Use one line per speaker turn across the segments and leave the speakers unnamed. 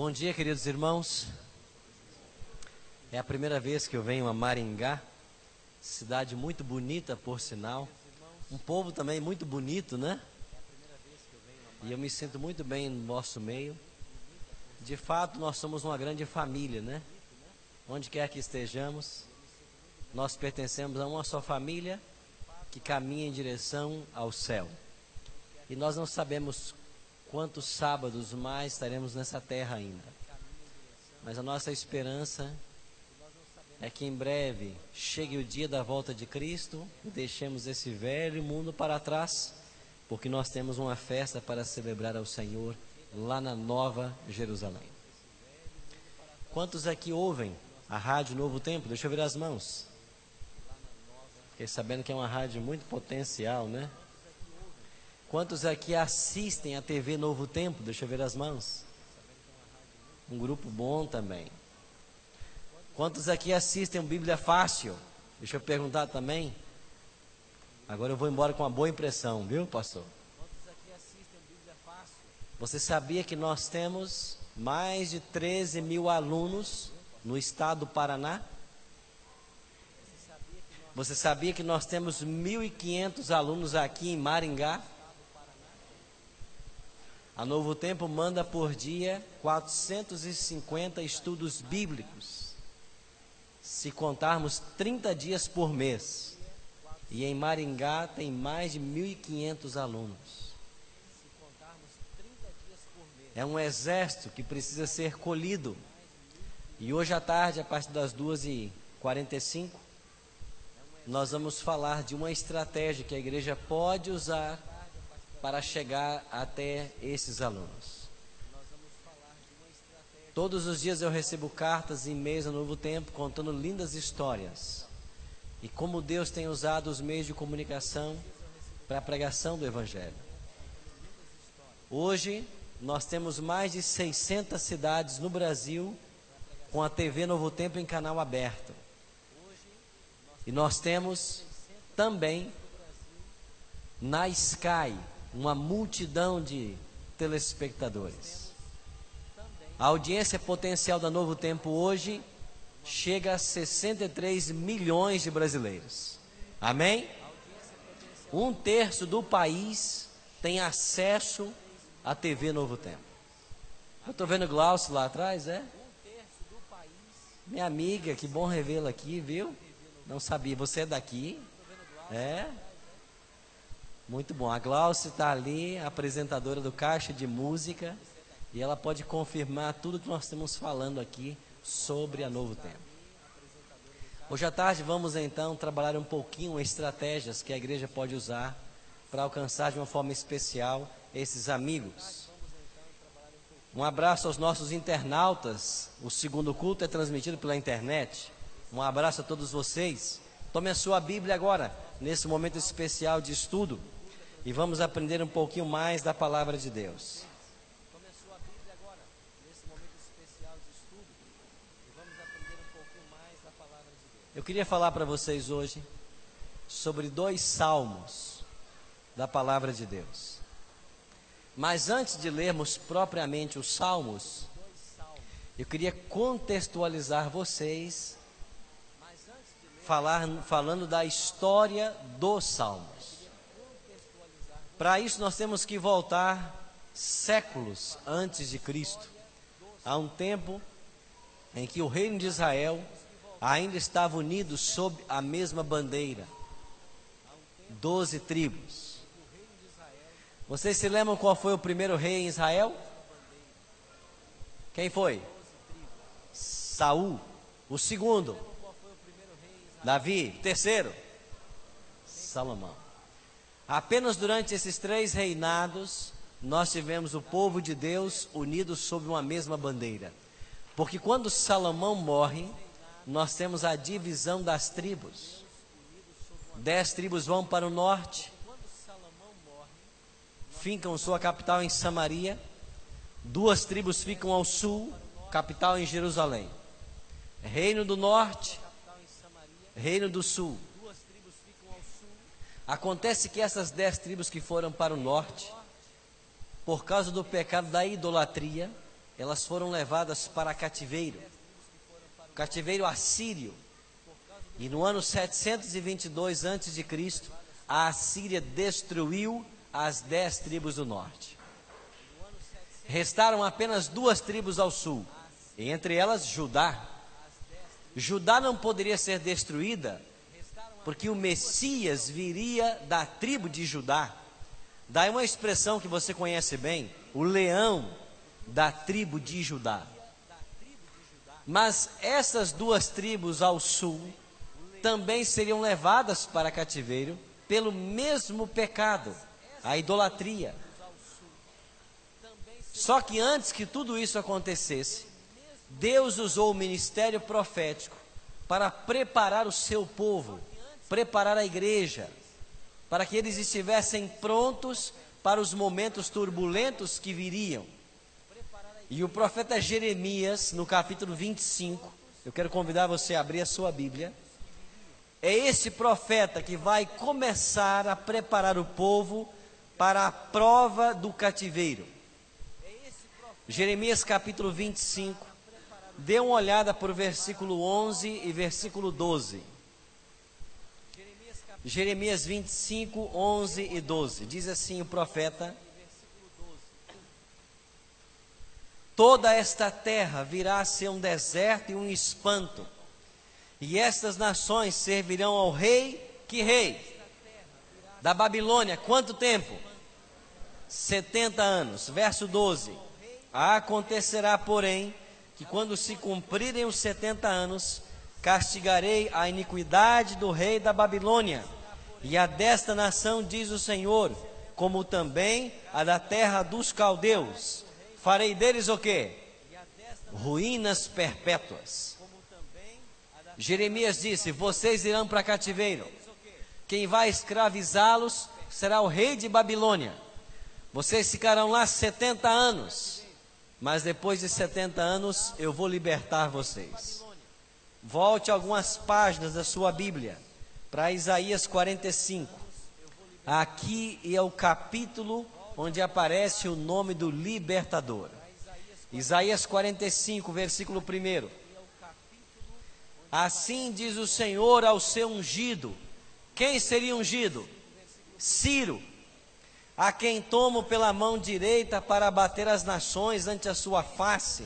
Bom dia, queridos irmãos. É a primeira vez que eu venho a Maringá, cidade muito bonita, por sinal. Um povo também muito bonito, né? E eu me sinto muito bem no nosso meio. De fato, nós somos uma grande família, né? Onde quer que estejamos, nós pertencemos a uma só família que caminha em direção ao céu. E nós não sabemos quantos sábados mais estaremos nessa terra ainda. Mas a nossa esperança é que em breve chegue o dia da volta de Cristo e deixemos esse velho mundo para trás, porque nós temos uma festa para celebrar ao Senhor lá na Nova Jerusalém. Quantos aqui ouvem a Rádio Novo Tempo? Deixa eu ver as mãos. Fiquei sabendo que é uma rádio muito potencial, né? Quantos aqui assistem a TV Novo Tempo? Deixa eu ver as mãos. Um grupo bom também. Quantos aqui assistem Bíblia Fácil? Deixa eu perguntar também. Agora eu vou embora com uma boa impressão, viu, pastor? Você sabia que nós temos mais de 13 mil alunos no estado do Paraná? Você sabia que nós temos 1.500 alunos aqui em Maringá? A Novo Tempo manda por dia 450 estudos bíblicos, se contarmos 30 dias por mês. E em Maringá tem mais de 1.500 alunos. É um exército que precisa ser colhido. E hoje à tarde, a partir das 2h45, nós vamos falar de uma estratégia que a igreja pode usar para chegar até esses alunos. Todos os dias eu recebo cartas e e-mails no Novo Tempo contando lindas histórias e como Deus tem usado os meios de comunicação para a pregação do Evangelho. Hoje nós temos mais de 600 cidades no Brasil com a TV Novo Tempo em canal aberto. E nós temos também na Sky uma multidão de telespectadores. A audiência potencial da Novo Tempo hoje chega a 63 milhões de brasileiros. Amém? Um terço do país tem acesso à TV Novo Tempo. Eu estou vendo Glaucio lá atrás, é? Minha amiga, que bom revê-la aqui, viu? Não sabia, você é daqui? É? Muito bom. A Glaucia está ali, apresentadora do Caixa de Música, e ela pode confirmar tudo que nós estamos falando aqui sobre a Novo Tempo. Hoje à tarde vamos então trabalhar um pouquinho estratégias que a igreja pode usar para alcançar de uma forma especial esses amigos. Um abraço aos nossos internautas. O segundo culto é transmitido pela internet. Um abraço a todos vocês. Tome a sua Bíblia agora, nesse momento especial de estudo e vamos aprender um pouquinho mais da palavra de Deus. Eu queria falar para vocês hoje sobre dois salmos da palavra de Deus. Mas antes de lermos propriamente os salmos, eu queria contextualizar vocês falar, falando da história dos salmos. Para isso nós temos que voltar séculos antes de Cristo, a um tempo em que o reino de Israel ainda estava unido sob a mesma bandeira. Doze tribos. Vocês se lembram qual foi o primeiro rei em Israel? Quem foi? Saul. O segundo? Davi. Terceiro? Salomão. Apenas durante esses três reinados, nós tivemos o povo de Deus unido sob uma mesma bandeira. Porque quando Salomão morre, nós temos a divisão das tribos. Dez tribos vão para o norte, fincam sua capital em Samaria. Duas tribos ficam ao sul, capital em Jerusalém. Reino do norte, reino do sul. Acontece que essas dez tribos que foram para o norte, por causa do pecado da idolatria, elas foram levadas para cativeiro, cativeiro assírio. E no ano 722 a.C., a Assíria destruiu as dez tribos do norte. Restaram apenas duas tribos ao sul, entre elas Judá. Judá não poderia ser destruída, porque o Messias viria da tribo de Judá. Daí uma expressão que você conhece bem, o leão da tribo de Judá. Mas essas duas tribos ao sul também seriam levadas para cativeiro pelo mesmo pecado, a idolatria. Só que antes que tudo isso acontecesse, Deus usou o ministério profético para preparar o seu povo, preparar a igreja, para que eles estivessem prontos para os momentos turbulentos que viriam. E o profeta Jeremias, no capítulo 25, eu quero convidar você a abrir a sua Bíblia. É esse profeta que vai começar a preparar o povo para a prova do cativeiro. Jeremias capítulo 25. Dê uma olhada por versículo 11 e versículo 12. Jeremias 25, 11 e 12. Diz assim o profeta: Toda esta terra virá a ser um deserto e um espanto, e estas nações servirão ao rei, que rei? Da Babilônia, quanto tempo? 70 anos. Verso 12: Acontecerá, porém, que quando se cumprirem os 70 anos, castigarei a iniquidade do rei da Babilônia e a desta nação, diz o Senhor, como também a da terra dos caldeus farei deles o quê? Ruínas perpétuas. Jeremias disse: Vocês irão para cativeiro. Quem vai escravizá-los será o rei de Babilônia. Vocês ficarão lá 70 anos. Mas depois de 70 anos eu vou libertar vocês. Volte algumas páginas da sua Bíblia para Isaías 45. Aqui é o capítulo onde aparece o nome do libertador. Isaías 45, versículo 1. Assim diz o Senhor ao seu ungido. Quem seria ungido? Ciro, a quem tomo pela mão direita para abater as nações ante a sua face,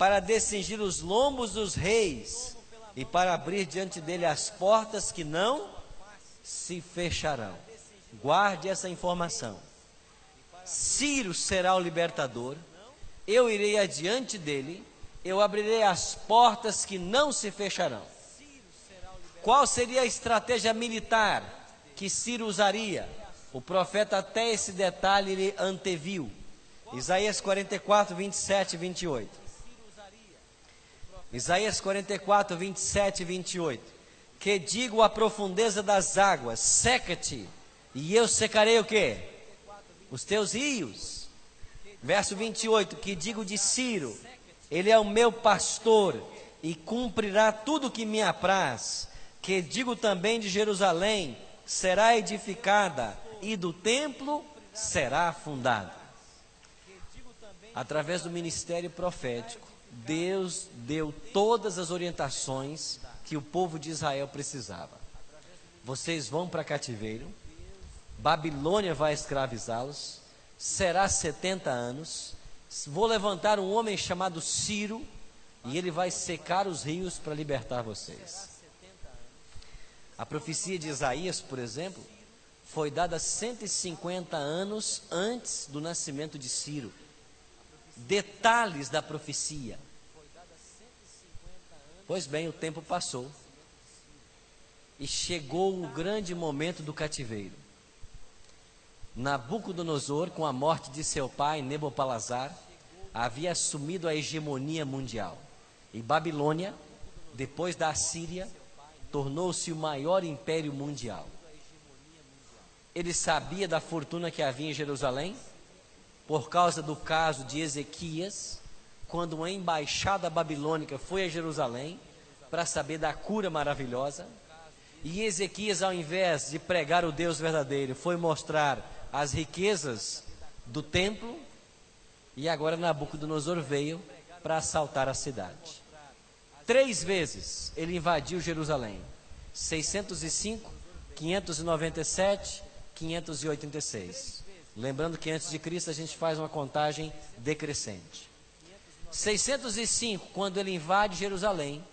para descingir os lombos dos reis e para abrir diante dele as portas que não se fecharão. Guarde essa informação. Ciro será o libertador, eu irei adiante dele, eu abrirei as portas que não se fecharão. Qual seria a estratégia militar que Ciro usaria? O profeta até esse detalhe ele anteviu. Isaías 44, 27 e 28. Isaías 44, 27 e 28. Que digo a profundeza das águas, seca-te, e eu secarei o que? os teus rios. Verso 28, que digo de Ciro, ele é o meu pastor e cumprirá tudo que me apraz. Que digo também de Jerusalém, será edificada e do templo será fundada. Através do ministério profético, Deus deu todas as orientações que o povo de Israel precisava. Vocês vão para cativeiro, Babilônia vai escravizá-los, será 70 anos. Vou levantar um homem chamado Ciro, e ele vai secar os rios para libertar vocês. A profecia de Isaías, por exemplo, foi dada 150 anos antes do nascimento de Ciro. Detalhes da profecia. Pois bem, o tempo passou e chegou o grande momento do cativeiro. Nabucodonosor, com a morte de seu pai Nebopalazar, havia assumido a hegemonia mundial. E Babilônia, depois da Assíria, tornou-se o maior império mundial. Ele sabia da fortuna que havia em Jerusalém, por causa do caso de Ezequias, quando uma embaixada babilônica foi a Jerusalém para saber da cura maravilhosa. E Ezequias, ao invés de pregar o Deus verdadeiro, foi mostrar as riquezas do templo E agora Nabucodonosor veio para assaltar a cidade. Três vezes ele invadiu Jerusalém: 605, 597, 586. Lembrando que antes de Cristo a gente faz uma contagem decrescente. 605, quando ele invade Jerusalém,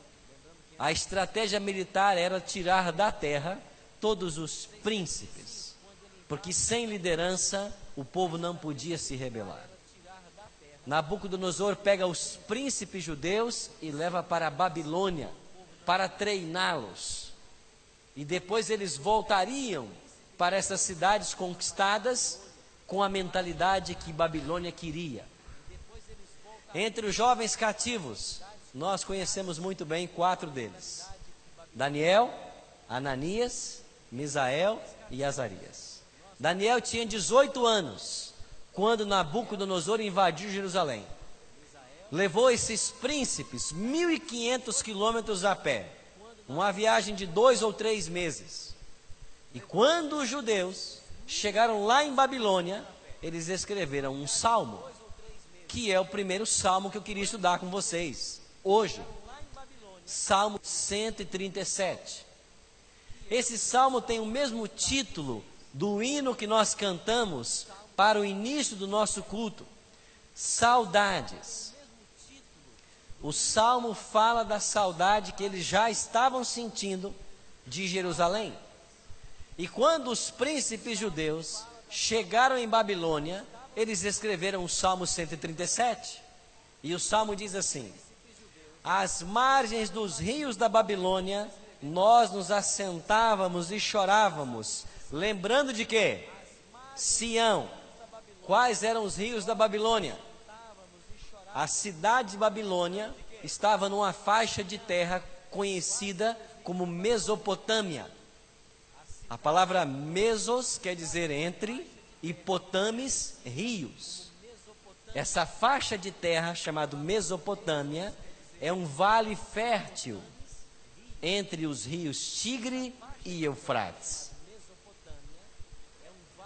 a estratégia militar era tirar da terra todos os príncipes, porque sem liderança o povo não podia se rebelar. Nabucodonosor pega os príncipes judeus e leva para a Babilônia para treiná-los. E depois eles voltariam para essas cidades conquistadas com a mentalidade que Babilônia queria. Entre os jovens cativos, nós conhecemos muito bem quatro deles: Daniel, Ananias, Misael e Azarias. Daniel tinha 18 anos quando Nabucodonosor invadiu Jerusalém. Levou esses príncipes 1.500 quilômetros a pé, uma viagem de dois ou três meses. E quando os judeus chegaram lá em Babilônia, eles escreveram um salmo, que é o primeiro salmo que eu queria estudar com vocês hoje. Salmo 137. Esse salmo tem o mesmo título do hino que nós cantamos para o início do nosso culto. Saudades. O salmo fala da saudade que eles já estavam sentindo de Jerusalém. E quando os príncipes judeus chegaram em Babilônia, eles escreveram o Salmo 137. E o salmo diz assim: Às margens dos rios da Babilônia, nós nos assentávamos e chorávamos, lembrando de quê? Sião, Quais eram os rios da Babilônia? A cidade de Babilônia estava numa faixa de terra conhecida como Mesopotâmia. A palavra mesos quer dizer entre e potames, rios. Essa faixa de terra chamada Mesopotâmia é um vale fértil entre os rios Tigre e Eufrates.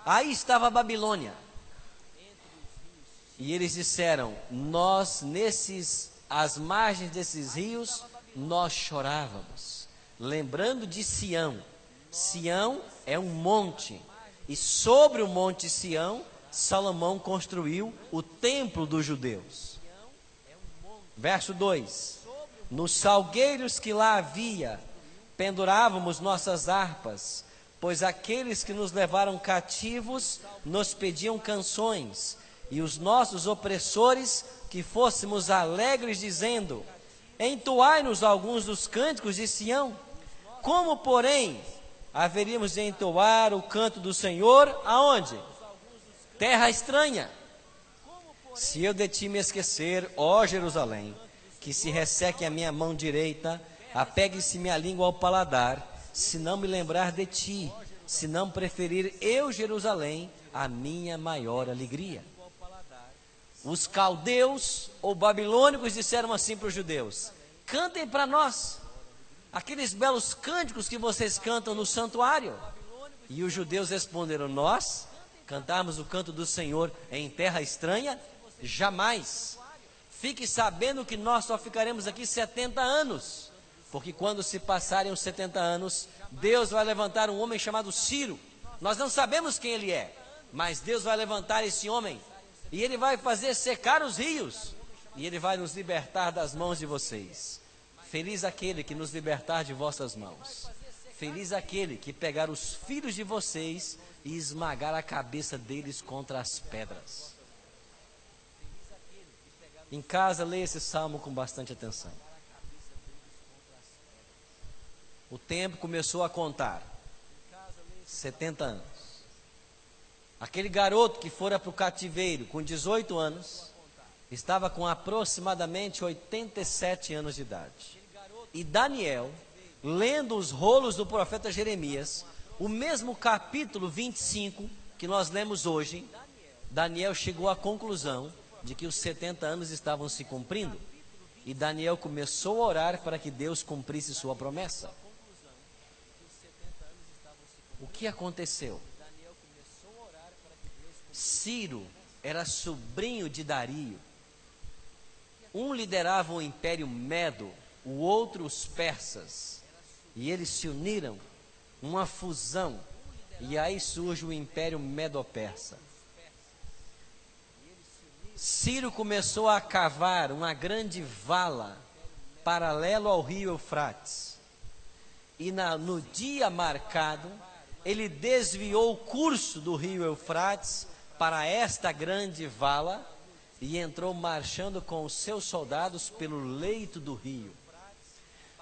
Aí estava a Babilônia. E eles disseram: Nós, nesses, às margens desses rios, nós chorávamos, lembrando de Sião. Sião é um monte, e sobre o monte Sião, Salomão construiu o templo dos judeus. Verso 2: Nos salgueiros que lá havia, pendurávamos nossas harpas, pois aqueles que nos levaram cativos nos pediam canções e os nossos opressores que fôssemos alegres, dizendo: Entoai-nos alguns dos cânticos de Sião. Como, porém, haveríamos de entoar o canto do Senhor aonde? Terra estranha. Se eu de ti me esquecer, ó Jerusalém, que se resseque a minha mão direita, apegue-se minha língua ao paladar, se não me lembrar de ti, se não preferir eu, Jerusalém, a minha maior alegria. Os caldeus ou babilônicos disseram assim para os judeus: cantem para nós aqueles belos cânticos que vocês cantam no santuário. E os judeus responderam: Nós cantarmos o canto do Senhor em terra estranha? Jamais. Fique sabendo que nós só ficaremos aqui 70 anos, porque quando se passarem os 70 anos, Deus vai levantar um homem chamado Ciro. Nós não sabemos quem ele é, mas Deus vai levantar esse homem e ele vai fazer secar os rios, e ele vai nos libertar das mãos de vocês. Feliz aquele que nos libertar de vossas mãos. Feliz aquele que pegar os filhos de vocês e esmagar a cabeça deles contra as pedras. Em casa, leia esse salmo com bastante atenção. O tempo começou a contar. 70 anos. Aquele garoto que fora para o cativeiro com 18 anos, estava com aproximadamente 87 anos de idade. E Daniel, lendo os rolos do profeta Jeremias, o mesmo capítulo 25 que nós lemos hoje, Daniel chegou à conclusão de que os 70 anos estavam se cumprindo. E Daniel começou a orar para que Deus cumprisse sua promessa. O que aconteceu? Ciro era sobrinho de Dario. Um liderava o império Medo, o outro os persas. E eles se uniram, uma fusão. E aí surge o império Medo-Persa. Ciro começou a cavar uma grande vala paralelo ao rio Eufrates. E na, no dia marcado, ele desviou o curso do rio Eufrates para esta grande vala e entrou marchando com os seus soldados pelo leito do rio.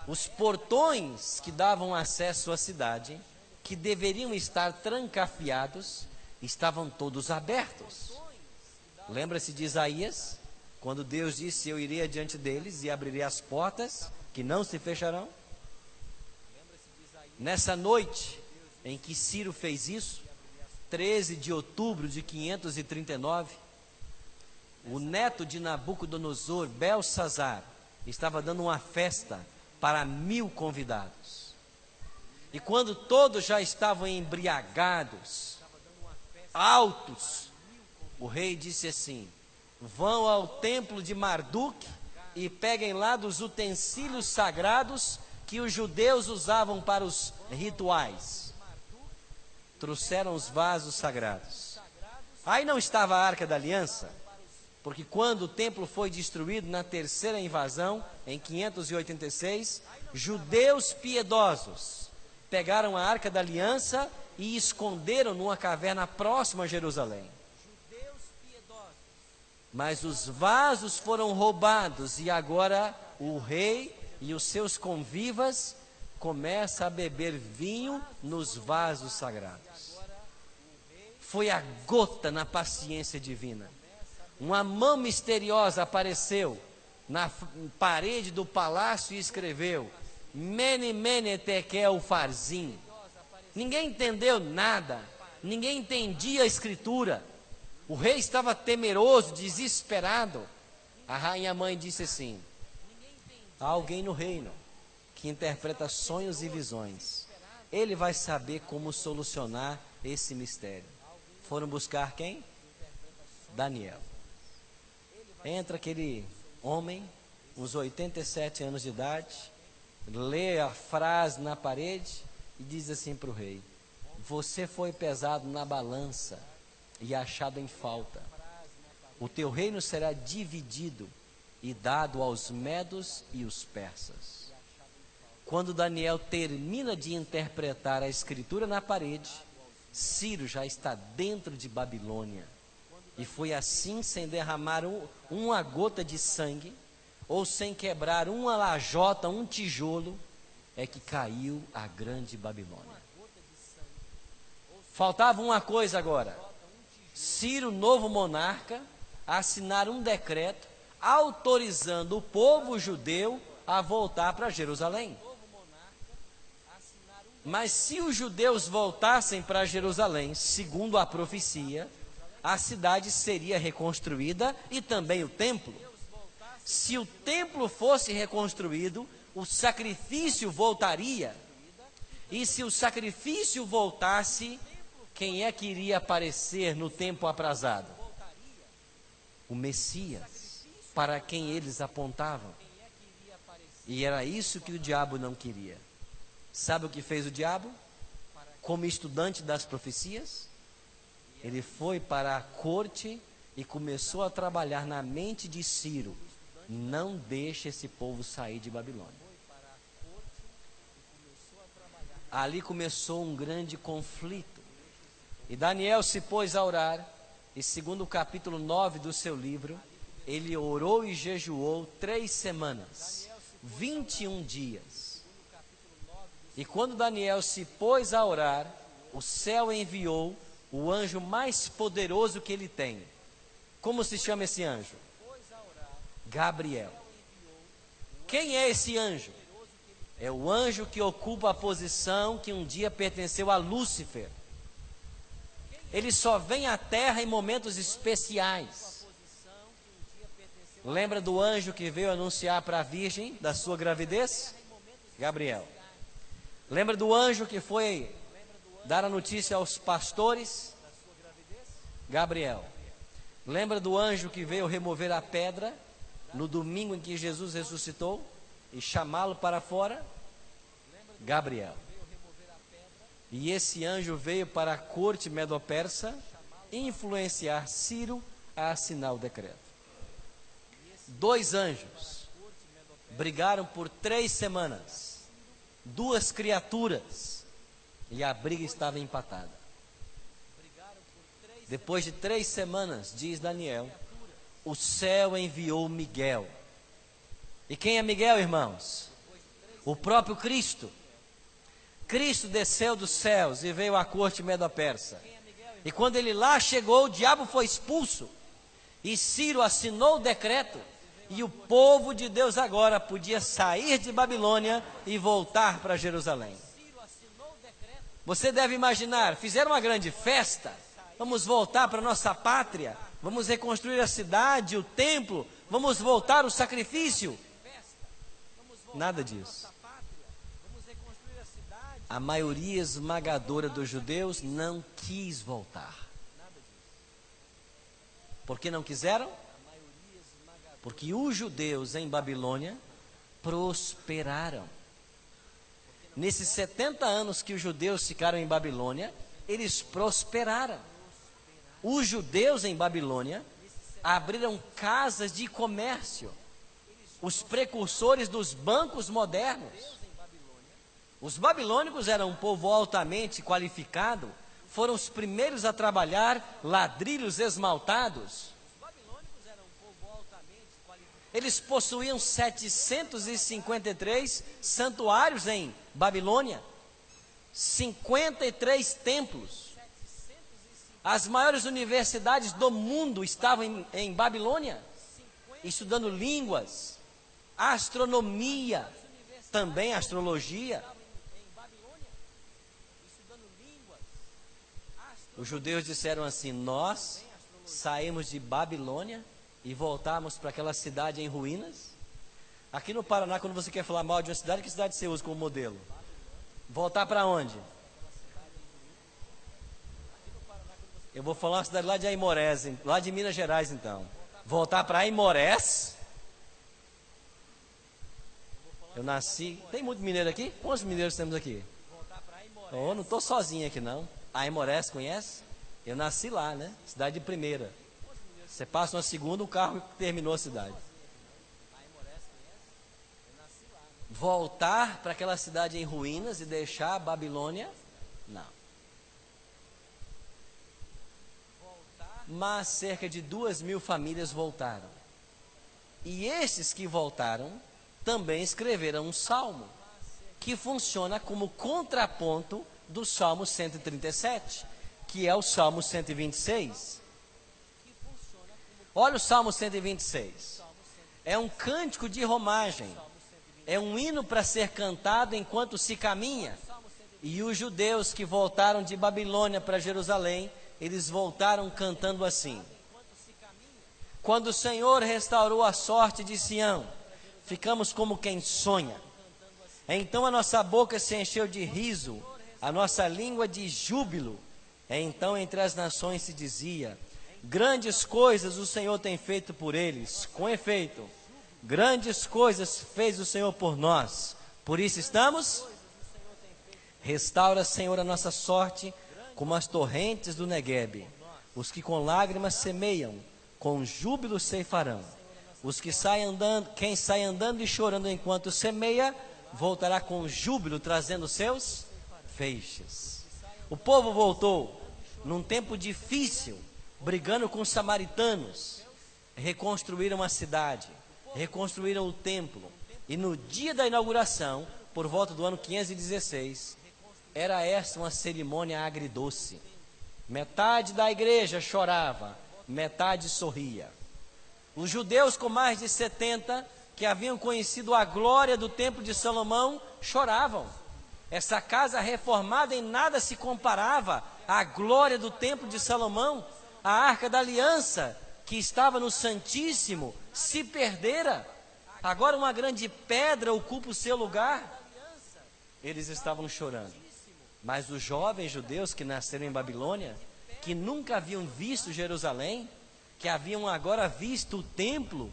Os portões que davam acesso à cidade, que deveriam estar trancafiados, estavam todos abertos. Lembra-se de Isaías, quando Deus disse: Eu irei adiante deles e abrirei as portas que não se fecharão? Nessa noite em que Ciro fez isso, 13 de outubro de 539, o neto de Nabucodonosor, Belsazar, estava dando uma festa para mil convidados. E quando todos já estavam embriagados, altos, o rei disse assim: Vão ao templo de Marduk e peguem lá dos utensílios sagrados que os judeus usavam para os rituais. Trouxeram os vasos sagrados. Aí não estava a arca da aliança, porque quando o templo foi destruído na terceira invasão, em 586, judeus piedosos pegaram a arca da aliança e esconderam numa caverna próxima a Jerusalém. Mas os vasos foram roubados e agora o rei e os seus convivas começam a beber vinho nos vasos sagrados. Foi a gota na paciência divina. Uma mão misteriosa apareceu na parede do palácio e escreveu: Mene Mene Tekel Farzim. Ninguém entendeu nada, ninguém entendia a escritura. O rei estava temeroso, desesperado. A rainha mãe disse assim: Há alguém no reino que interpreta sonhos e visões. Ele vai saber como solucionar esse mistério. Foram buscar quem? Daniel. Entra aquele homem, uns 87 anos de idade, lê a frase na parede e diz assim para o rei: Você foi pesado na balança e achado em falta. O teu reino será dividido e dado aos medos e os persas. Quando Daniel termina de interpretar a escritura na parede, Ciro já está dentro de Babilônia. E foi assim, sem derramar um, uma gota de sangue, ou sem quebrar uma lajota, um tijolo, é que caiu a grande Babilônia. Faltava uma coisa agora Ciro, novo monarca, assinar um decreto autorizando o povo judeu a voltar para Jerusalém. Mas se os judeus voltassem para Jerusalém, segundo a profecia, a cidade seria reconstruída e também o templo. Se o templo fosse reconstruído, o sacrifício voltaria. E se o sacrifício voltasse, quem é que iria aparecer no tempo aprazado? O Messias, para quem eles apontavam. E era isso que o diabo não queria. Sabe o que fez o diabo? Como estudante das profecias, ele foi para a corte e começou a trabalhar na mente de Ciro: não deixe esse povo sair de Babilônia. Ali começou um grande conflito e Daniel se pôs a orar, e segundo o capítulo 9 do seu livro, ele orou e jejuou três semanas, 21 dias. E quando Daniel se pôs a orar, o céu enviou o anjo mais poderoso que ele tem. Como se chama esse anjo? Gabriel. Quem é esse anjo? É o anjo que ocupa a posição que um dia pertenceu a Lúcifer ele só vem à terra em momentos especiais. Lembra do anjo que veio anunciar para a virgem da sua gravidez? Gabriel. Lembra do anjo que foi dar a notícia aos pastores? Gabriel. Lembra do anjo que veio remover a pedra no domingo em que Jesus ressuscitou e chamá-lo para fora? Gabriel. E esse anjo veio para a corte medo-persa influenciar Ciro a assinar o decreto. Dois anjos brigaram por três semanas, duas criaturas, e a briga estava empatada. Depois de três semanas, diz Daniel, o céu enviou Miguel. E quem é Miguel, irmãos? O próprio Cristo. Cristo desceu dos céus e veio à corte medo-persa. E quando ele lá chegou, o diabo foi expulso. E Ciro assinou o decreto. E o povo de Deus agora podia sair de Babilônia e voltar para Jerusalém. Você deve imaginar, fizeram uma grande festa. Vamos voltar para nossa pátria. Vamos reconstruir a cidade, o templo. Vamos voltar o sacrifício. Nada disso a maioria esmagadora dos judeus não quis voltar. Por que não quiseram? Porque os judeus em Babilônia prosperaram. Nesses 70 anos que os judeus ficaram em Babilônia, eles prosperaram. Os judeus em Babilônia abriram casas de comércio, os precursores dos bancos modernos. Os babilônicos eram um povo altamente qualificado, foram os primeiros a trabalhar ladrilhos esmaltados. Eles possuíam 753 santuários em Babilônia, 53 templos. As maiores universidades do mundo estavam em, em Babilônia, estudando línguas, astronomia, também astrologia. Os judeus disseram assim: Nós saímos de Babilônia e voltamos para aquela cidade em ruínas. Aqui no Paraná, quando você quer falar mal de uma cidade, que cidade você usa como modelo? Voltar para onde? Eu vou falar uma cidade lá de Aimorés, lá de Minas Gerais, então. Voltar para Aimorés. Eu nasci. Tem muito mineiro aqui? Quantos mineiros temos aqui? Oh, não estou sozinho aqui, não. Aimorés, conhece? Eu nasci lá, né? Cidade de primeira. Você passa uma segunda, o carro terminou a cidade. Voltar para aquela cidade em ruínas e deixar a Babilônia? Não. Mas cerca de duas mil famílias voltaram. E esses que voltaram também escreveram um salmo que funciona como contraponto do Salmo 137, que é o Salmo 126. Olha o Salmo 126. É um cântico de romagem. É um hino para ser cantado enquanto se caminha. E os judeus que voltaram de Babilônia para Jerusalém, eles voltaram cantando assim: Quando o Senhor restaurou a sorte de Sião, ficamos como quem sonha. Então a nossa boca se encheu de riso a nossa língua de júbilo. Então entre as nações se dizia: Grandes coisas o Senhor tem feito por eles. Com efeito, grandes coisas fez o Senhor por nós. Por isso estamos. Restaura, Senhor, a nossa sorte como as torrentes do Neguebe. Os que com lágrimas semeiam, com júbilo ceifarão. Os que saem andando, quem sai andando e chorando enquanto semeia, voltará com júbilo trazendo seus feixes. O povo voltou num tempo difícil, brigando com os samaritanos, reconstruíram a cidade, reconstruíram o templo, e no dia da inauguração, por volta do ano 516, era essa uma cerimônia agridoce. Metade da igreja chorava, metade sorria. Os judeus com mais de 70, que haviam conhecido a glória do templo de Salomão, choravam essa casa reformada em nada se comparava à glória do templo de Salomão. A arca da aliança, que estava no Santíssimo, se perdera. Agora uma grande pedra ocupa o seu lugar. Eles estavam chorando. Mas os jovens judeus que nasceram em Babilônia, que nunca haviam visto Jerusalém, que haviam agora visto o templo,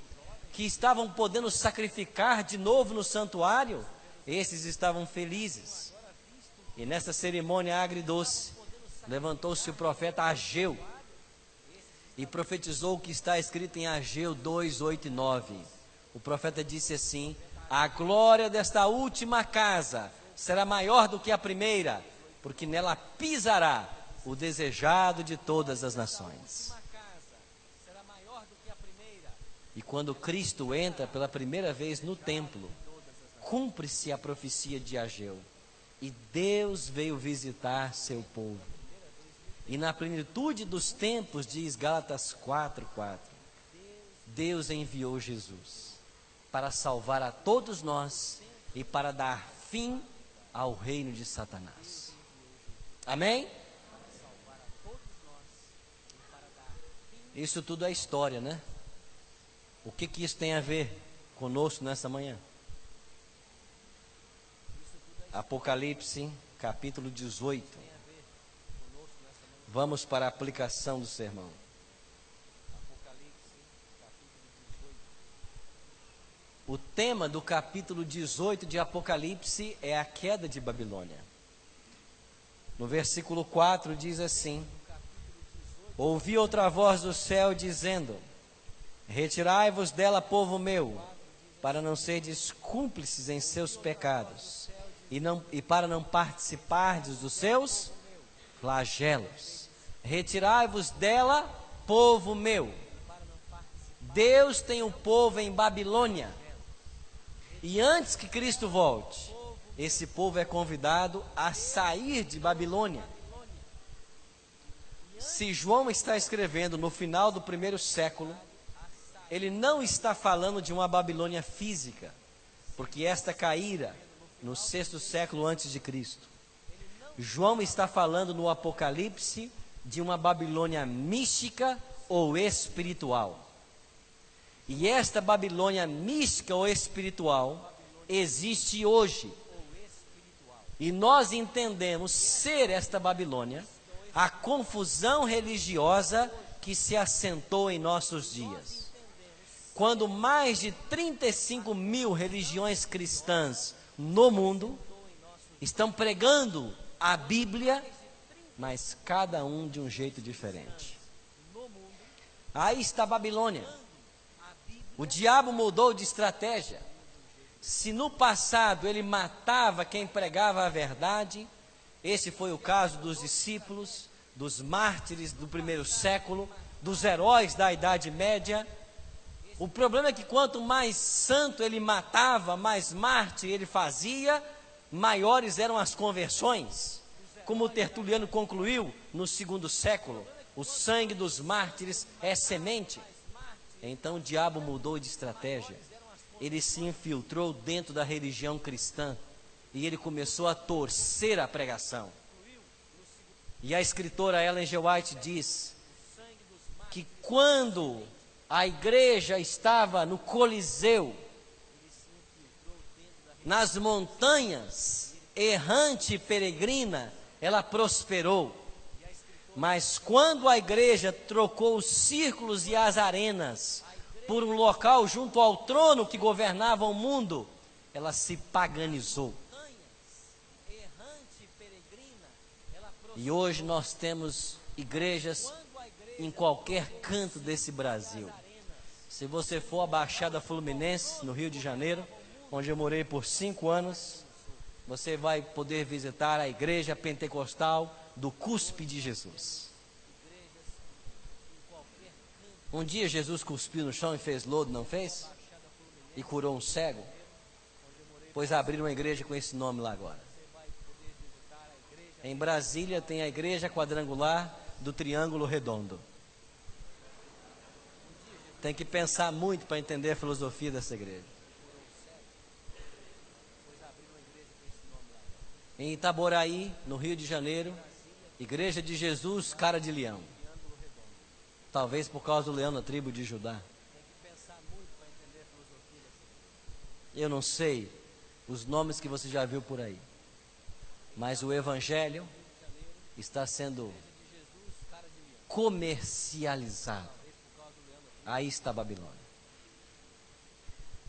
que estavam podendo sacrificar de novo no santuário, esses estavam felizes. E nessa cerimônia agridoce, levantou-se o profeta Ageu e profetizou o que está escrito em Ageu 2, 8 e 9. O profeta disse assim: A glória desta última casa será maior do que a primeira, porque nela pisará o desejado de todas as nações. E quando Cristo entra pela primeira vez no templo, cumpre-se a profecia de Ageu. E Deus veio visitar seu povo. E na plenitude dos tempos, diz Gálatas 4:4, Deus enviou Jesus para salvar a todos nós e para dar fim ao reino de Satanás. Amém? Isso tudo é história, né? O que, que isso tem a ver conosco nessa manhã? Apocalipse, capítulo 18. Vamos para a aplicação do sermão. O tema do capítulo 18 de Apocalipse é a queda de Babilônia. No versículo 4 diz assim: Ouvi outra voz do céu dizendo: Retirai-vos dela, povo meu, para não serdes cúmplices em seus pecados, e, não, e para não participardes dos seus flagelos. Retirai-vos dela, povo meu. Deus tem um povo em Babilônia. E antes que Cristo volte, esse povo é convidado a sair de Babilônia. Se João está escrevendo no final do primeiro século, ele não está falando de uma Babilônia física, porque esta caíra no sexto século antes de Cristo. João está falando no Apocalipse de uma Babilônia mística ou espiritual. E esta Babilônia mística ou espiritual existe hoje. E nós entendemos ser esta Babilônia a confusão religiosa que se assentou em nossos dias quando mais de 35 mil religiões cristãs no mundo estão pregando a Bíblia, mas cada um de um jeito diferente. Aí está a Babilônia. O diabo mudou de estratégia. Se no passado ele matava quem pregava a verdade, esse foi o caso dos discípulos, dos mártires do primeiro século, dos heróis da Idade Média o problema é que quanto mais santo ele matava, mais mártir ele fazia, maiores eram as conversões. Como Tertuliano concluiu no segundo século, o sangue dos mártires é semente. Então o diabo mudou de estratégia. Ele se infiltrou dentro da religião cristã e ele começou a torcer a pregação. E a escritora Ellen G. White diz que quando a igreja estava no Coliseu, nas montanhas, errante e peregrina, ela prosperou. Mas quando a igreja trocou os círculos e as arenas por um local junto ao trono que governava o mundo, ela se paganizou. E hoje nós temos igrejas em qualquer canto desse Brasil. Se você for à Baixada Fluminense, no Rio de Janeiro, onde eu morei por cinco anos, você vai poder visitar a igreja pentecostal do Cuspe de Jesus. Um dia Jesus cuspiu no chão e fez lodo, não fez? E curou um cego. Pois abriram uma igreja com esse nome lá agora. Em Brasília tem a igreja quadrangular do Triângulo Redondo. Tem que pensar muito para entender a filosofia dessa igreja. Em Itaboraí, no Rio de Janeiro, Igreja de Jesus, cara de leão. Talvez por causa do leão na tribo de Judá. Eu não sei os nomes que você já viu por aí. Mas o Evangelho está sendo comercializado aí está a Babilônia.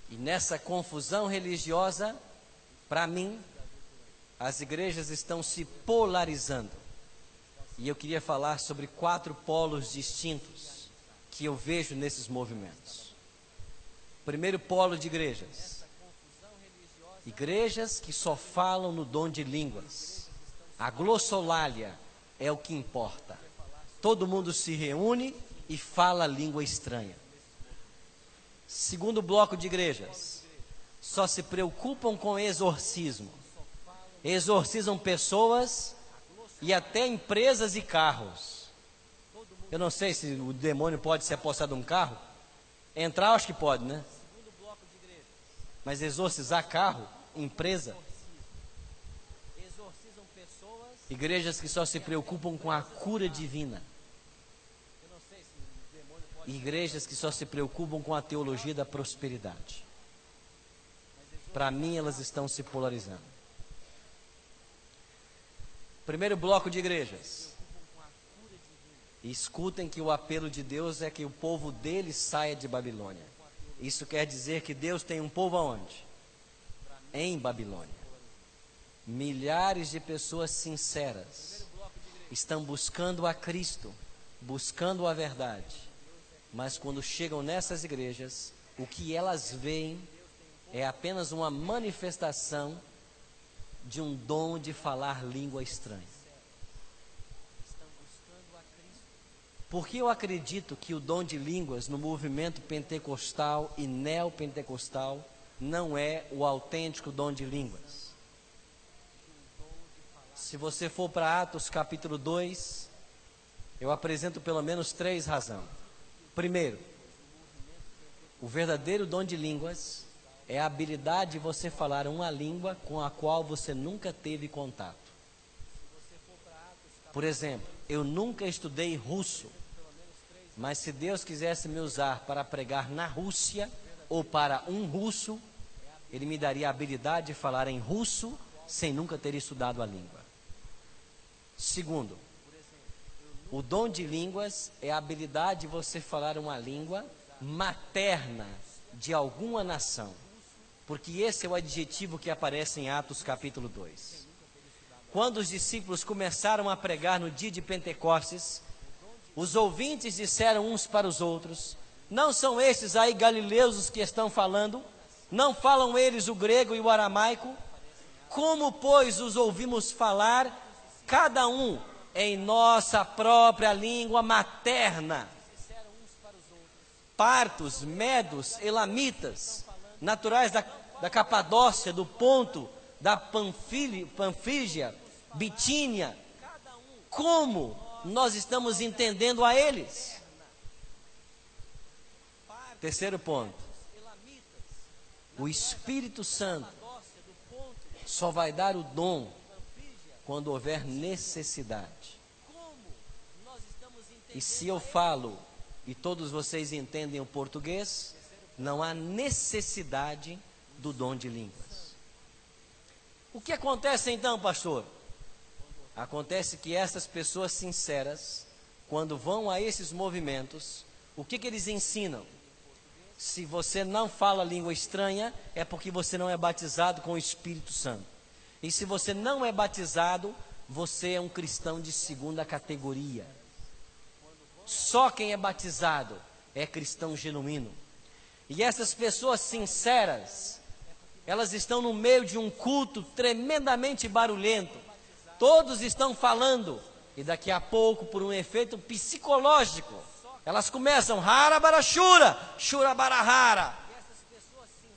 E nessa confusão religiosa, para mim, as igrejas estão se polarizando. E eu queria falar sobre quatro polos distintos que eu vejo nesses movimentos. Primeiro polo de igrejas. Igrejas que só falam no dom de línguas. A glossolalia é o que importa. Todo mundo se reúne e fala língua estranha. Segundo bloco de igrejas, só se preocupam com exorcismo. Exorcizam pessoas e até empresas e carros. Eu não sei se o demônio pode se apossar de um carro. Entrar, acho que pode, né? Mas exorcizar carro, empresa. Igrejas que só se preocupam com a cura divina. Igrejas que só se preocupam com a teologia da prosperidade. Para mim, elas estão se polarizando. Primeiro bloco de igrejas. escutem que o apelo de Deus é que o povo dele saia de Babilônia. Isso quer dizer que Deus tem um povo aonde? Em Babilônia. Milhares de pessoas sinceras estão buscando a Cristo, buscando a verdade mas quando chegam nessas igrejas, o que elas veem é apenas uma manifestação de um dom de falar língua estranha. Porque eu acredito que o dom de línguas no movimento pentecostal e neopentecostal não é o autêntico dom de línguas. Se você for para Atos capítulo 2, eu apresento pelo menos três razões. Primeiro, o verdadeiro dom de línguas é a habilidade de você falar uma língua com a qual você nunca teve contato. Por exemplo, eu nunca estudei russo, mas se Deus quisesse me usar para pregar na Rússia ou para um russo, Ele me daria a habilidade de falar em russo sem nunca ter estudado a língua. Segundo, o dom de línguas é a habilidade de você falar uma língua materna de alguma nação. Porque esse é o adjetivo que aparece em Atos capítulo 2. Quando os discípulos começaram a pregar no dia de Pentecostes, os ouvintes disseram uns para os outros: Não são esses aí galileus os que estão falando? Não falam eles o grego e o aramaico? Como, pois, os ouvimos falar, cada um em nossa própria língua materna. Partos, medos, elamitas, naturais da, da Capadócia, do Ponto, da Panfígia, Bitínia. Como nós estamos entendendo a eles? Terceiro ponto. O Espírito Santo só vai dar o dom quando houver necessidade. E se eu falo e todos vocês entendem o português, não há necessidade do dom de línguas. O que acontece então, pastor? Acontece que essas pessoas sinceras, quando vão a esses movimentos, o que, que eles ensinam? Se você não fala língua estranha, é porque você não é batizado com o Espírito Santo. E se você não é batizado, você é um cristão de segunda categoria. Só quem é batizado é cristão genuíno. E essas pessoas sinceras, elas estão no meio de um culto tremendamente barulhento. Todos estão falando, e daqui a pouco, por um efeito psicológico, elas começam, harabarachura, shurabarahara.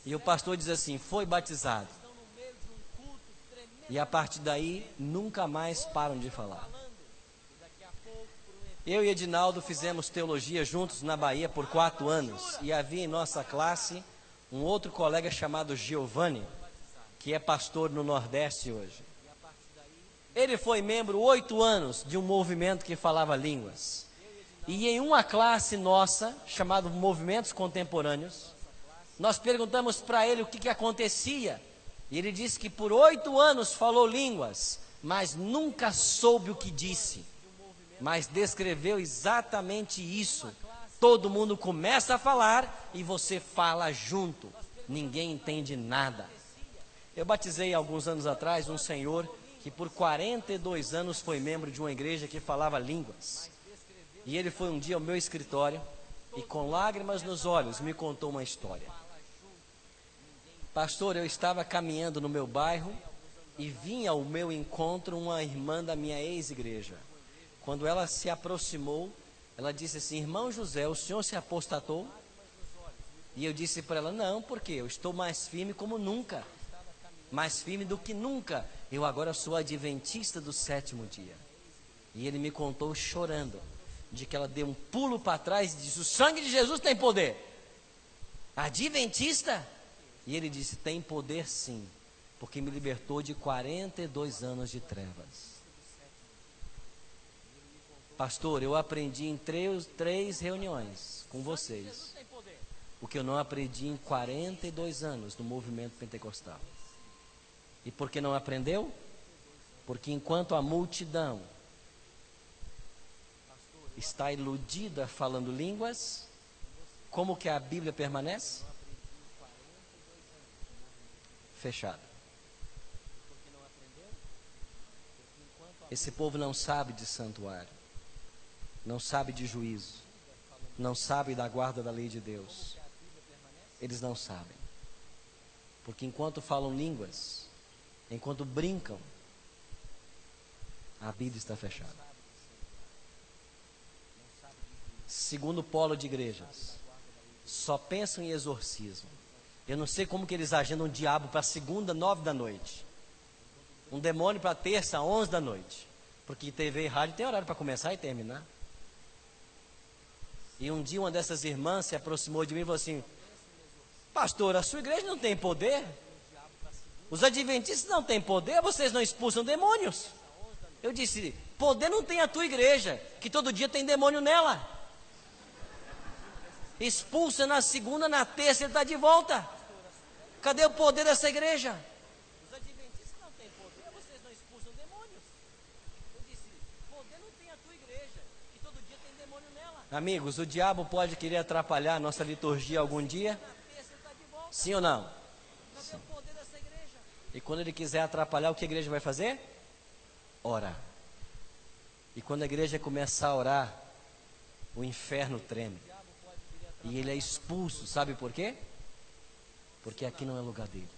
E o pastor diz assim: foi batizado. E a partir daí, nunca mais param de falar. Eu e Edinaldo fizemos teologia juntos na Bahia por quatro anos. E havia em nossa classe um outro colega chamado Giovanni, que é pastor no Nordeste hoje. Ele foi membro oito anos de um movimento que falava línguas. E em uma classe nossa, chamada Movimentos Contemporâneos, nós perguntamos para ele o que, que acontecia e ele disse que por oito anos falou línguas, mas nunca soube o que disse. Mas descreveu exatamente isso Todo mundo começa a falar e você fala junto. Ninguém entende nada. Eu batizei alguns anos atrás um senhor que por 42 anos foi membro de uma igreja que falava línguas. E ele foi um dia ao meu escritório e com lágrimas nos olhos me contou uma história. Pastor, eu estava caminhando no meu bairro e vinha ao meu encontro uma irmã da minha ex-igreja. Quando ela se aproximou, ela disse assim: Irmão José, o senhor se apostatou? E eu disse para ela: Não, porque eu estou mais firme como nunca. Mais firme do que nunca. Eu agora sou adventista do sétimo dia. E ele me contou chorando de que ela deu um pulo para trás e disse: O sangue de Jesus tem poder. Adventista? E ele disse: Tem poder sim, porque me libertou de 42 anos de trevas. Pastor, eu aprendi em três, três reuniões com vocês o que eu não aprendi em 42 anos no movimento pentecostal. E por que não aprendeu? Porque enquanto a multidão está iludida falando línguas, como que a Bíblia permanece? Fechada. Esse povo não sabe de santuário, não sabe de juízo, não sabe da guarda da lei de Deus. Eles não sabem. Porque enquanto falam línguas, enquanto brincam, a Bíblia está fechada. Segundo polo de igrejas, só pensam em exorcismo. Eu não sei como que eles agendam um diabo para segunda, nove da noite. Um demônio para terça, onze da noite. Porque TV e rádio tem horário para começar e terminar. E um dia uma dessas irmãs se aproximou de mim e falou assim: Pastor, a sua igreja não tem poder? Os adventistas não têm poder? Vocês não expulsam demônios? Eu disse: Poder não tem a tua igreja, que todo dia tem demônio nela expulsa na segunda, na terça ele está de volta. Cadê o poder dessa igreja? Os adventistas não têm poder, vocês não expulsam demônios. Eu disse, poder não tem a tua igreja, que todo dia tem demônio nela. Amigos, o diabo pode querer atrapalhar a nossa liturgia algum dia? Sim ou não? Igreja? E quando ele quiser atrapalhar, o que a igreja vai fazer? Orar. E quando a igreja começar a orar, o inferno treme. E ele é expulso, sabe por quê? Porque aqui não é lugar dele.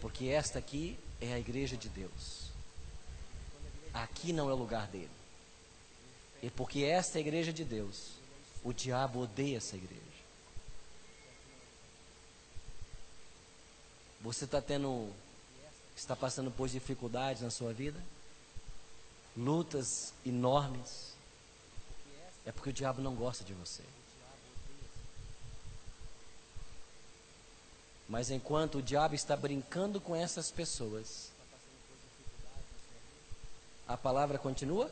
Porque esta aqui é a igreja de Deus. Aqui não é lugar dele. E porque esta é a igreja de Deus, o diabo odeia essa igreja. Você está tendo, está passando por dificuldades na sua vida? Lutas enormes é porque o diabo não gosta de você. Mas enquanto o diabo está brincando com essas pessoas, a palavra continua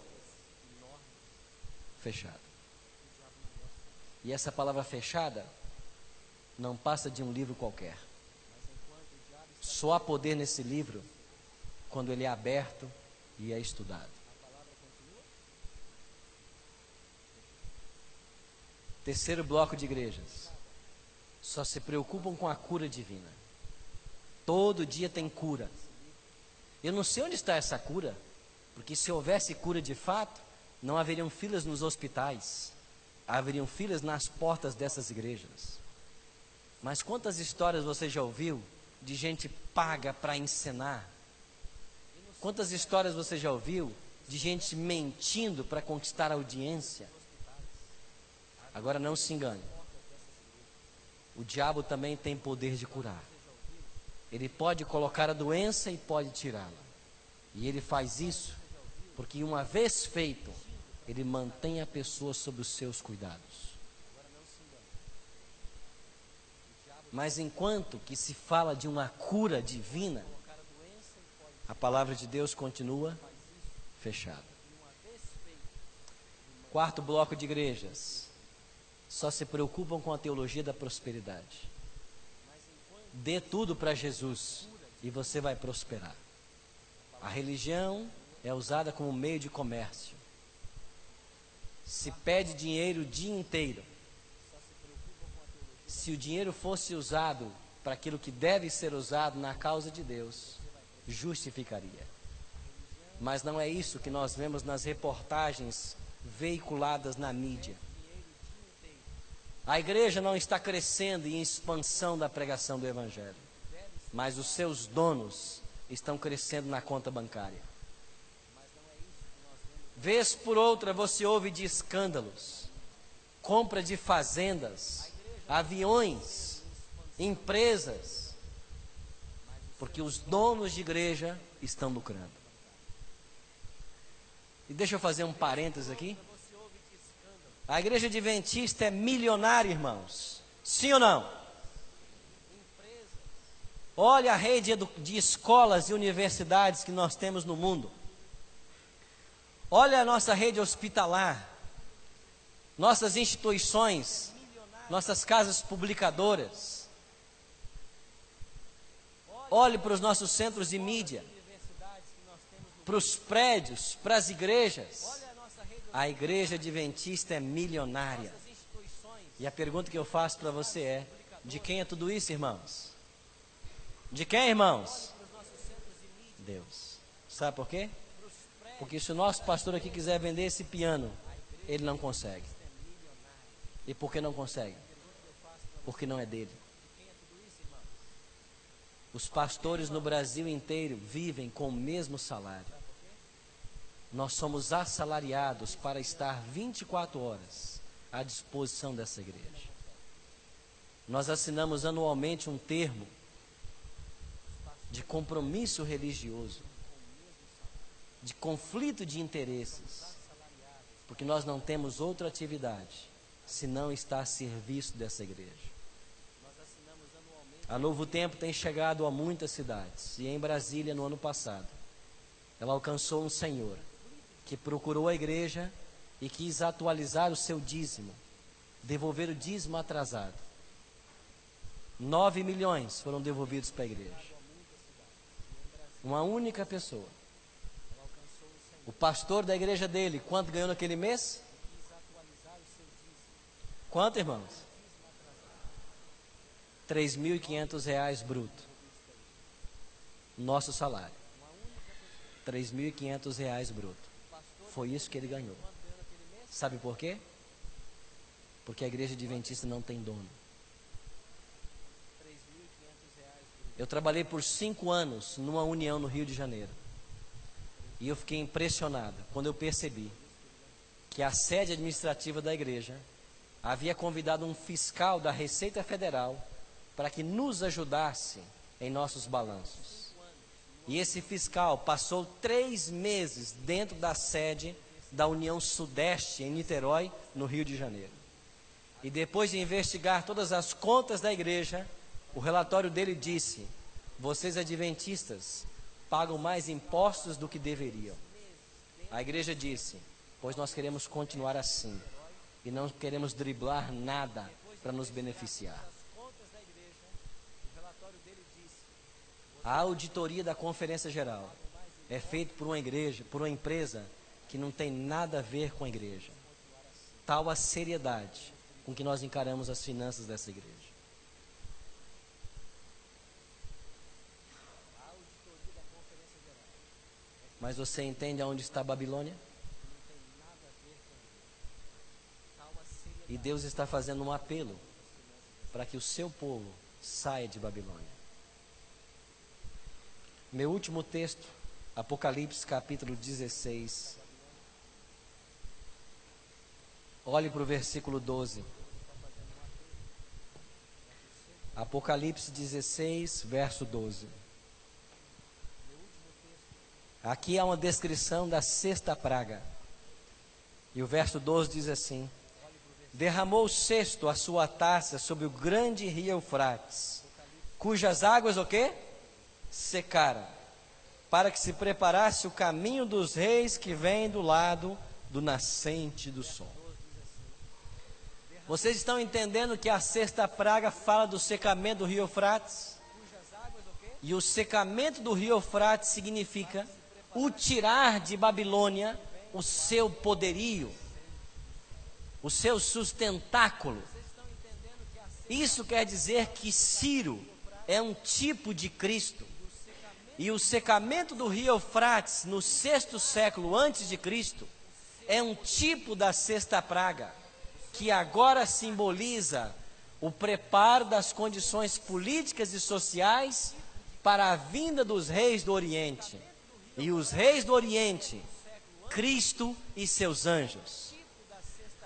fechada. E essa palavra fechada não passa de um livro qualquer. Só há poder nesse livro quando ele é aberto e é estudado. Terceiro bloco de igrejas. Só se preocupam com a cura divina. Todo dia tem cura. Eu não sei onde está essa cura, porque se houvesse cura de fato, não haveriam filas nos hospitais, haveriam filas nas portas dessas igrejas. Mas quantas histórias você já ouviu de gente paga para encenar? Quantas histórias você já ouviu de gente mentindo para conquistar audiência? Agora não se engane. O diabo também tem poder de curar. Ele pode colocar a doença e pode tirá-la. E ele faz isso porque, uma vez feito, ele mantém a pessoa sob os seus cuidados. Mas enquanto que se fala de uma cura divina, a palavra de Deus continua fechada. Quarto bloco de igrejas só se preocupam com a teologia da prosperidade. Dê tudo para Jesus e você vai prosperar. A religião é usada como meio de comércio. Se pede dinheiro o dia inteiro. Se o dinheiro fosse usado para aquilo que deve ser usado na causa de Deus, justificaria. Mas não é isso que nós vemos nas reportagens veiculadas na mídia. A igreja não está crescendo em expansão da pregação do Evangelho, mas os seus donos estão crescendo na conta bancária. Vez por outra você ouve de escândalos, compra de fazendas, aviões, empresas, porque os donos de igreja estão lucrando. E deixa eu fazer um parênteses aqui. A igreja adventista é milionária, irmãos. Sim ou não? Olha a rede de escolas e universidades que nós temos no mundo. Olha a nossa rede hospitalar, nossas instituições, nossas casas publicadoras. Olhe para os nossos centros de mídia, para os prédios, para as igrejas. A igreja adventista é milionária. E a pergunta que eu faço para você é: de quem é tudo isso, irmãos? De quem, irmãos? Deus. Sabe por quê? Porque se o nosso pastor aqui quiser vender esse piano, ele não consegue. E por que não consegue? Porque não é dele. Os pastores no Brasil inteiro vivem com o mesmo salário. Nós somos assalariados para estar 24 horas à disposição dessa igreja. Nós assinamos anualmente um termo de compromisso religioso, de conflito de interesses, porque nós não temos outra atividade senão estar a serviço dessa igreja. A Novo Tempo tem chegado a muitas cidades. E em Brasília, no ano passado, ela alcançou um senhor que procurou a igreja e quis atualizar o seu dízimo, devolver o dízimo atrasado. Nove milhões foram devolvidos para a igreja. Uma única pessoa. O pastor da igreja dele, quanto ganhou naquele mês? Quanto, irmãos? 3.500 reais bruto. Nosso salário. 3.500 reais bruto. Foi isso que ele ganhou. Sabe por quê? Porque a igreja adventista não tem dono. Eu trabalhei por cinco anos numa união no Rio de Janeiro. E eu fiquei impressionado quando eu percebi que a sede administrativa da igreja havia convidado um fiscal da Receita Federal para que nos ajudasse em nossos balanços. E esse fiscal passou três meses dentro da sede da União Sudeste, em Niterói, no Rio de Janeiro. E depois de investigar todas as contas da igreja, o relatório dele disse: vocês adventistas pagam mais impostos do que deveriam. A igreja disse: pois nós queremos continuar assim e não queremos driblar nada para nos beneficiar. A auditoria da Conferência Geral é feita por uma igreja, por uma empresa que não tem nada a ver com a igreja. Tal a seriedade com que nós encaramos as finanças dessa igreja. Mas você entende aonde está a Babilônia? E Deus está fazendo um apelo para que o seu povo saia de Babilônia. Meu último texto, Apocalipse capítulo 16. Olhe para o versículo 12. Apocalipse 16, verso 12. Aqui há uma descrição da sexta praga. E o verso 12 diz assim: Derramou o sexto a sua taça sobre o grande rio Eufrates, cujas águas o quê? secara, para que se preparasse o caminho dos reis que vem do lado do nascente do sol. Vocês estão entendendo que a sexta praga fala do secamento do rio Eufrates? E o secamento do rio Eufrates significa o tirar de Babilônia o seu poderio, o seu sustentáculo. Isso quer dizer que Ciro é um tipo de Cristo. E o secamento do rio Eufrates no sexto século antes de Cristo é um tipo da sexta praga, que agora simboliza o preparo das condições políticas e sociais para a vinda dos reis do Oriente. E os reis do Oriente, Cristo e seus anjos.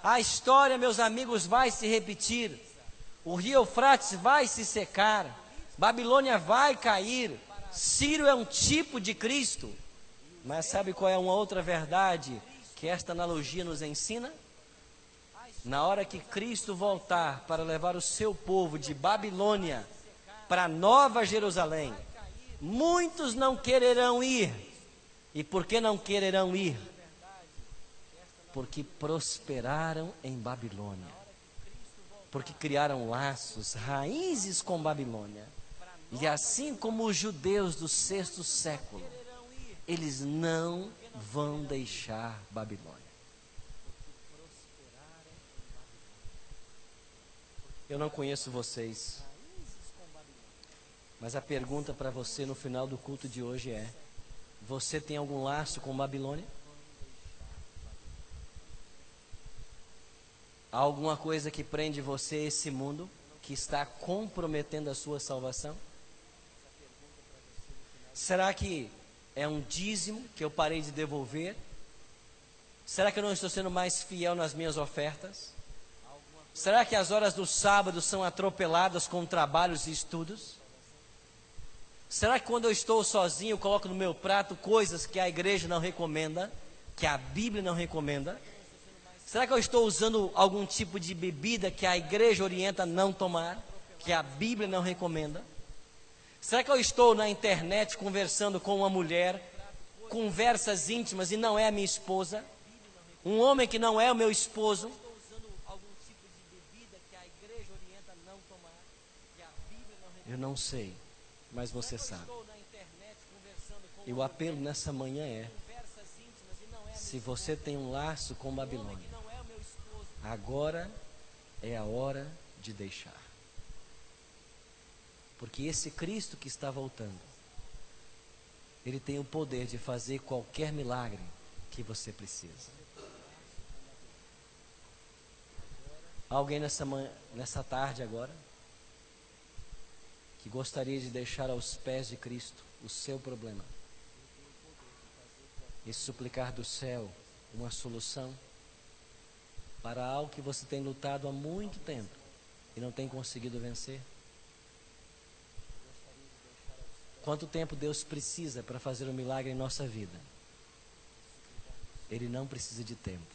A história, meus amigos, vai se repetir. O rio Eufrates vai se secar. Babilônia vai cair. Ciro é um tipo de Cristo. Mas sabe qual é uma outra verdade que esta analogia nos ensina? Na hora que Cristo voltar para levar o seu povo de Babilônia para Nova Jerusalém, muitos não quererão ir. E por que não quererão ir? Porque prosperaram em Babilônia. Porque criaram laços, raízes com Babilônia. E assim como os judeus do sexto século, eles não vão deixar Babilônia. Eu não conheço vocês. Mas a pergunta para você no final do culto de hoje é: você tem algum laço com Babilônia? Há alguma coisa que prende você a esse mundo que está comprometendo a sua salvação? Será que é um dízimo que eu parei de devolver? Será que eu não estou sendo mais fiel nas minhas ofertas? Será que as horas do sábado são atropeladas com trabalhos e estudos? Será que quando eu estou sozinho eu coloco no meu prato coisas que a igreja não recomenda, que a Bíblia não recomenda? Será que eu estou usando algum tipo de bebida que a igreja orienta não tomar, que a Bíblia não recomenda? Será que eu estou na internet conversando com uma mulher, conversas íntimas e não é a minha esposa? Um homem que não é o meu esposo? Eu não sei, mas você sabe. E o apelo nessa manhã é: se você tem um laço com Babilônia, agora é a hora de deixar. Porque esse Cristo que está voltando, ele tem o poder de fazer qualquer milagre que você precisa. Alguém nessa, manhã, nessa tarde agora? Que gostaria de deixar aos pés de Cristo o seu problema e suplicar do céu uma solução para algo que você tem lutado há muito tempo e não tem conseguido vencer? Quanto tempo Deus precisa para fazer um milagre em nossa vida? Ele não precisa de tempo.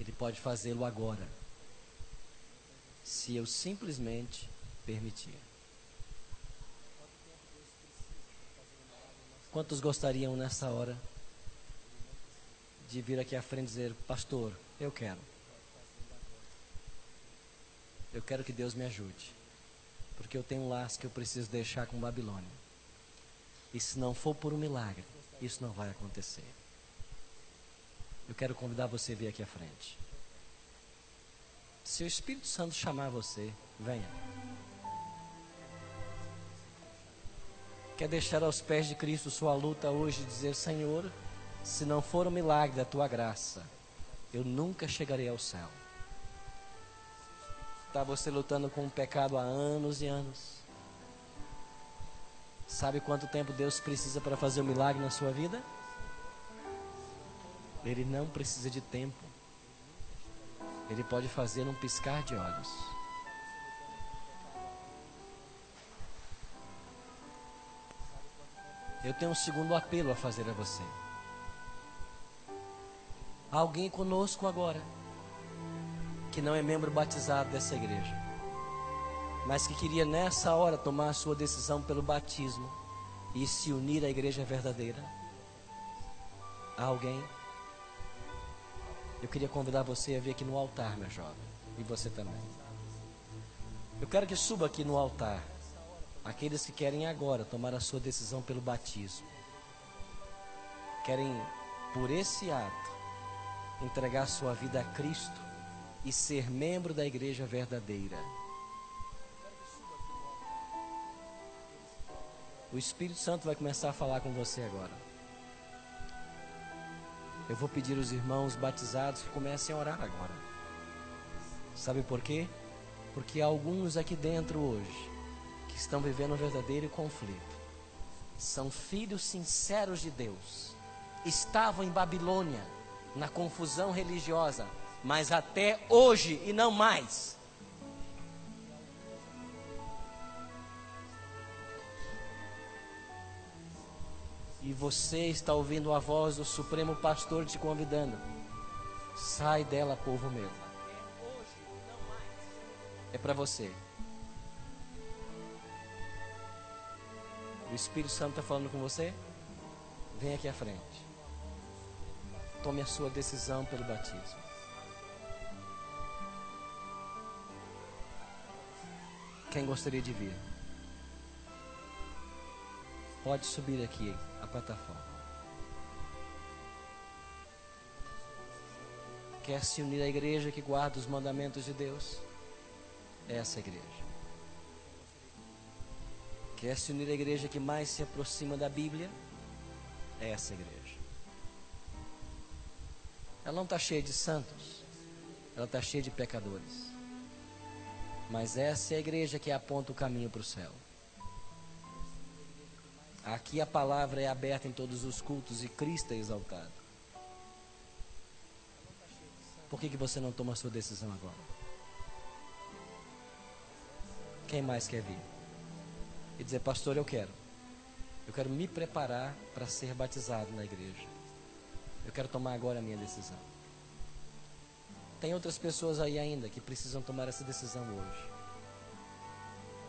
Ele pode fazê-lo agora. Se eu simplesmente permitir. Quantos gostariam nessa hora de vir aqui à frente dizer: Pastor, eu quero. Eu quero que Deus me ajude. Porque eu tenho um laço que eu preciso deixar com Babilônia. E se não for por um milagre, isso não vai acontecer. Eu quero convidar você a vir aqui à frente. Se o Espírito Santo chamar você, venha. Quer deixar aos pés de Cristo sua luta hoje e dizer: Senhor, se não for o milagre da tua graça, eu nunca chegarei ao céu. Está você lutando com o pecado há anos e anos. Sabe quanto tempo Deus precisa para fazer um milagre na sua vida? Ele não precisa de tempo. Ele pode fazer num piscar de olhos. Eu tenho um segundo apelo a fazer a você. Há alguém conosco agora que não é membro batizado dessa igreja, mas que queria nessa hora tomar a sua decisão pelo batismo e se unir à igreja verdadeira. Há alguém? Eu queria convidar você a vir aqui no altar, meu jovem, e você também. Eu quero que suba aqui no altar aqueles que querem agora tomar a sua decisão pelo batismo, querem por esse ato entregar sua vida a Cristo e ser membro da igreja verdadeira. O Espírito Santo vai começar a falar com você agora. Eu vou pedir aos irmãos batizados que comecem a orar agora. Sabe por quê? Porque há alguns aqui dentro hoje estão vivendo um verdadeiro conflito. São filhos sinceros de Deus. Estavam em Babilônia, na confusão religiosa, mas até hoje e não mais. E você está ouvindo a voz do Supremo Pastor te convidando. Sai dela, povo meu. É para você. O Espírito Santo está falando com você? Vem aqui à frente. Tome a sua decisão pelo batismo. Quem gostaria de vir? Pode subir aqui a plataforma. Quer se unir à igreja que guarda os mandamentos de Deus? Essa igreja. Quer se unir à igreja que mais se aproxima da Bíblia? Essa igreja. Ela não está cheia de santos, ela está cheia de pecadores. Mas essa é a igreja que aponta o caminho para o céu. Aqui a palavra é aberta em todos os cultos e Cristo é exaltado. Por que, que você não toma sua decisão agora? Quem mais quer vir? E dizer, pastor, eu quero. Eu quero me preparar para ser batizado na igreja. Eu quero tomar agora a minha decisão. Tem outras pessoas aí ainda que precisam tomar essa decisão hoje.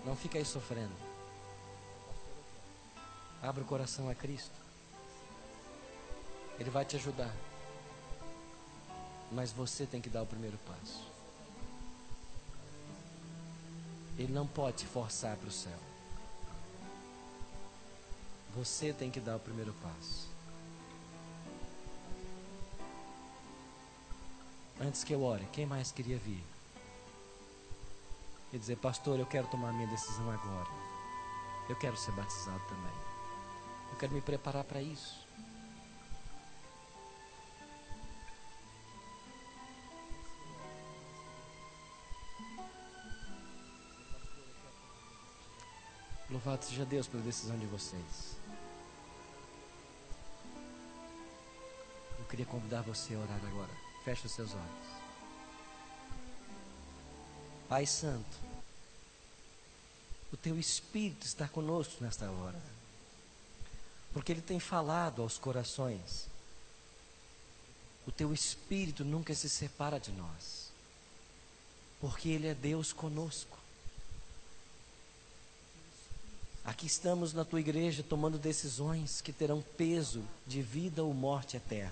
Não fica aí sofrendo. Abra o coração a Cristo. Ele vai te ajudar. Mas você tem que dar o primeiro passo. Ele não pode te forçar para o céu. Você tem que dar o primeiro passo. Antes que eu ore, quem mais queria vir? E dizer, pastor, eu quero tomar minha decisão agora. Eu quero ser batizado também. Eu quero me preparar para isso. Louvado seja Deus pela decisão de vocês. Eu queria convidar você a orar agora. Feche os seus olhos. Pai Santo, o teu Espírito está conosco nesta hora, porque Ele tem falado aos corações. O teu Espírito nunca se separa de nós, porque Ele é Deus conosco. Aqui estamos na tua igreja tomando decisões que terão peso de vida ou morte eterna.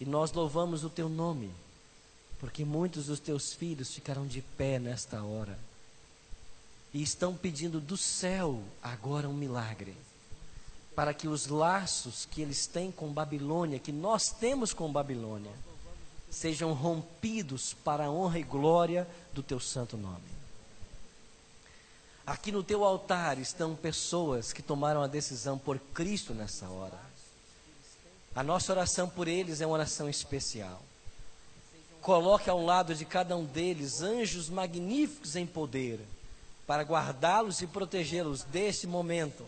E nós louvamos o teu nome, porque muitos dos teus filhos ficaram de pé nesta hora e estão pedindo do céu agora um milagre, para que os laços que eles têm com Babilônia, que nós temos com Babilônia, sejam rompidos para a honra e glória do teu santo nome. Aqui no teu altar estão pessoas que tomaram a decisão por Cristo nessa hora. A nossa oração por eles é uma oração especial. Coloque ao lado de cada um deles anjos magníficos em poder, para guardá-los e protegê-los deste momento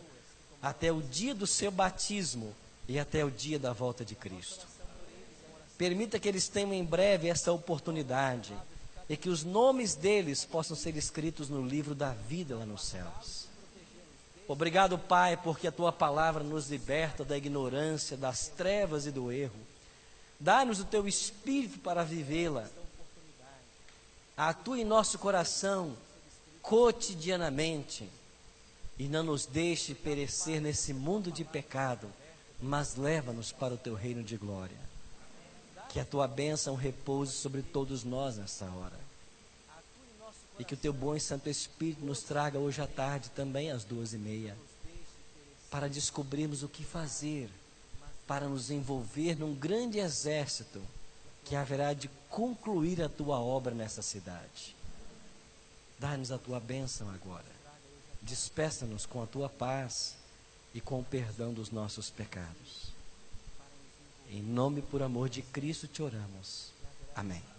até o dia do seu batismo e até o dia da volta de Cristo. Permita que eles tenham em breve essa oportunidade e que os nomes deles possam ser escritos no livro da vida lá nos céus. Obrigado, Pai, porque a tua palavra nos liberta da ignorância, das trevas e do erro. Dá-nos o teu espírito para vivê-la. Atua em nosso coração cotidianamente e não nos deixe perecer nesse mundo de pecado, mas leva-nos para o teu reino de glória. Que a tua bênção repouse sobre todos nós nessa hora. E que o teu bom e santo Espírito nos traga hoje à tarde também às duas e meia, para descobrirmos o que fazer para nos envolver num grande exército que haverá de concluir a tua obra nessa cidade. Dá-nos a tua bênção agora. Despeça-nos com a tua paz e com o perdão dos nossos pecados. Em nome por amor de Cristo te oramos. Amém.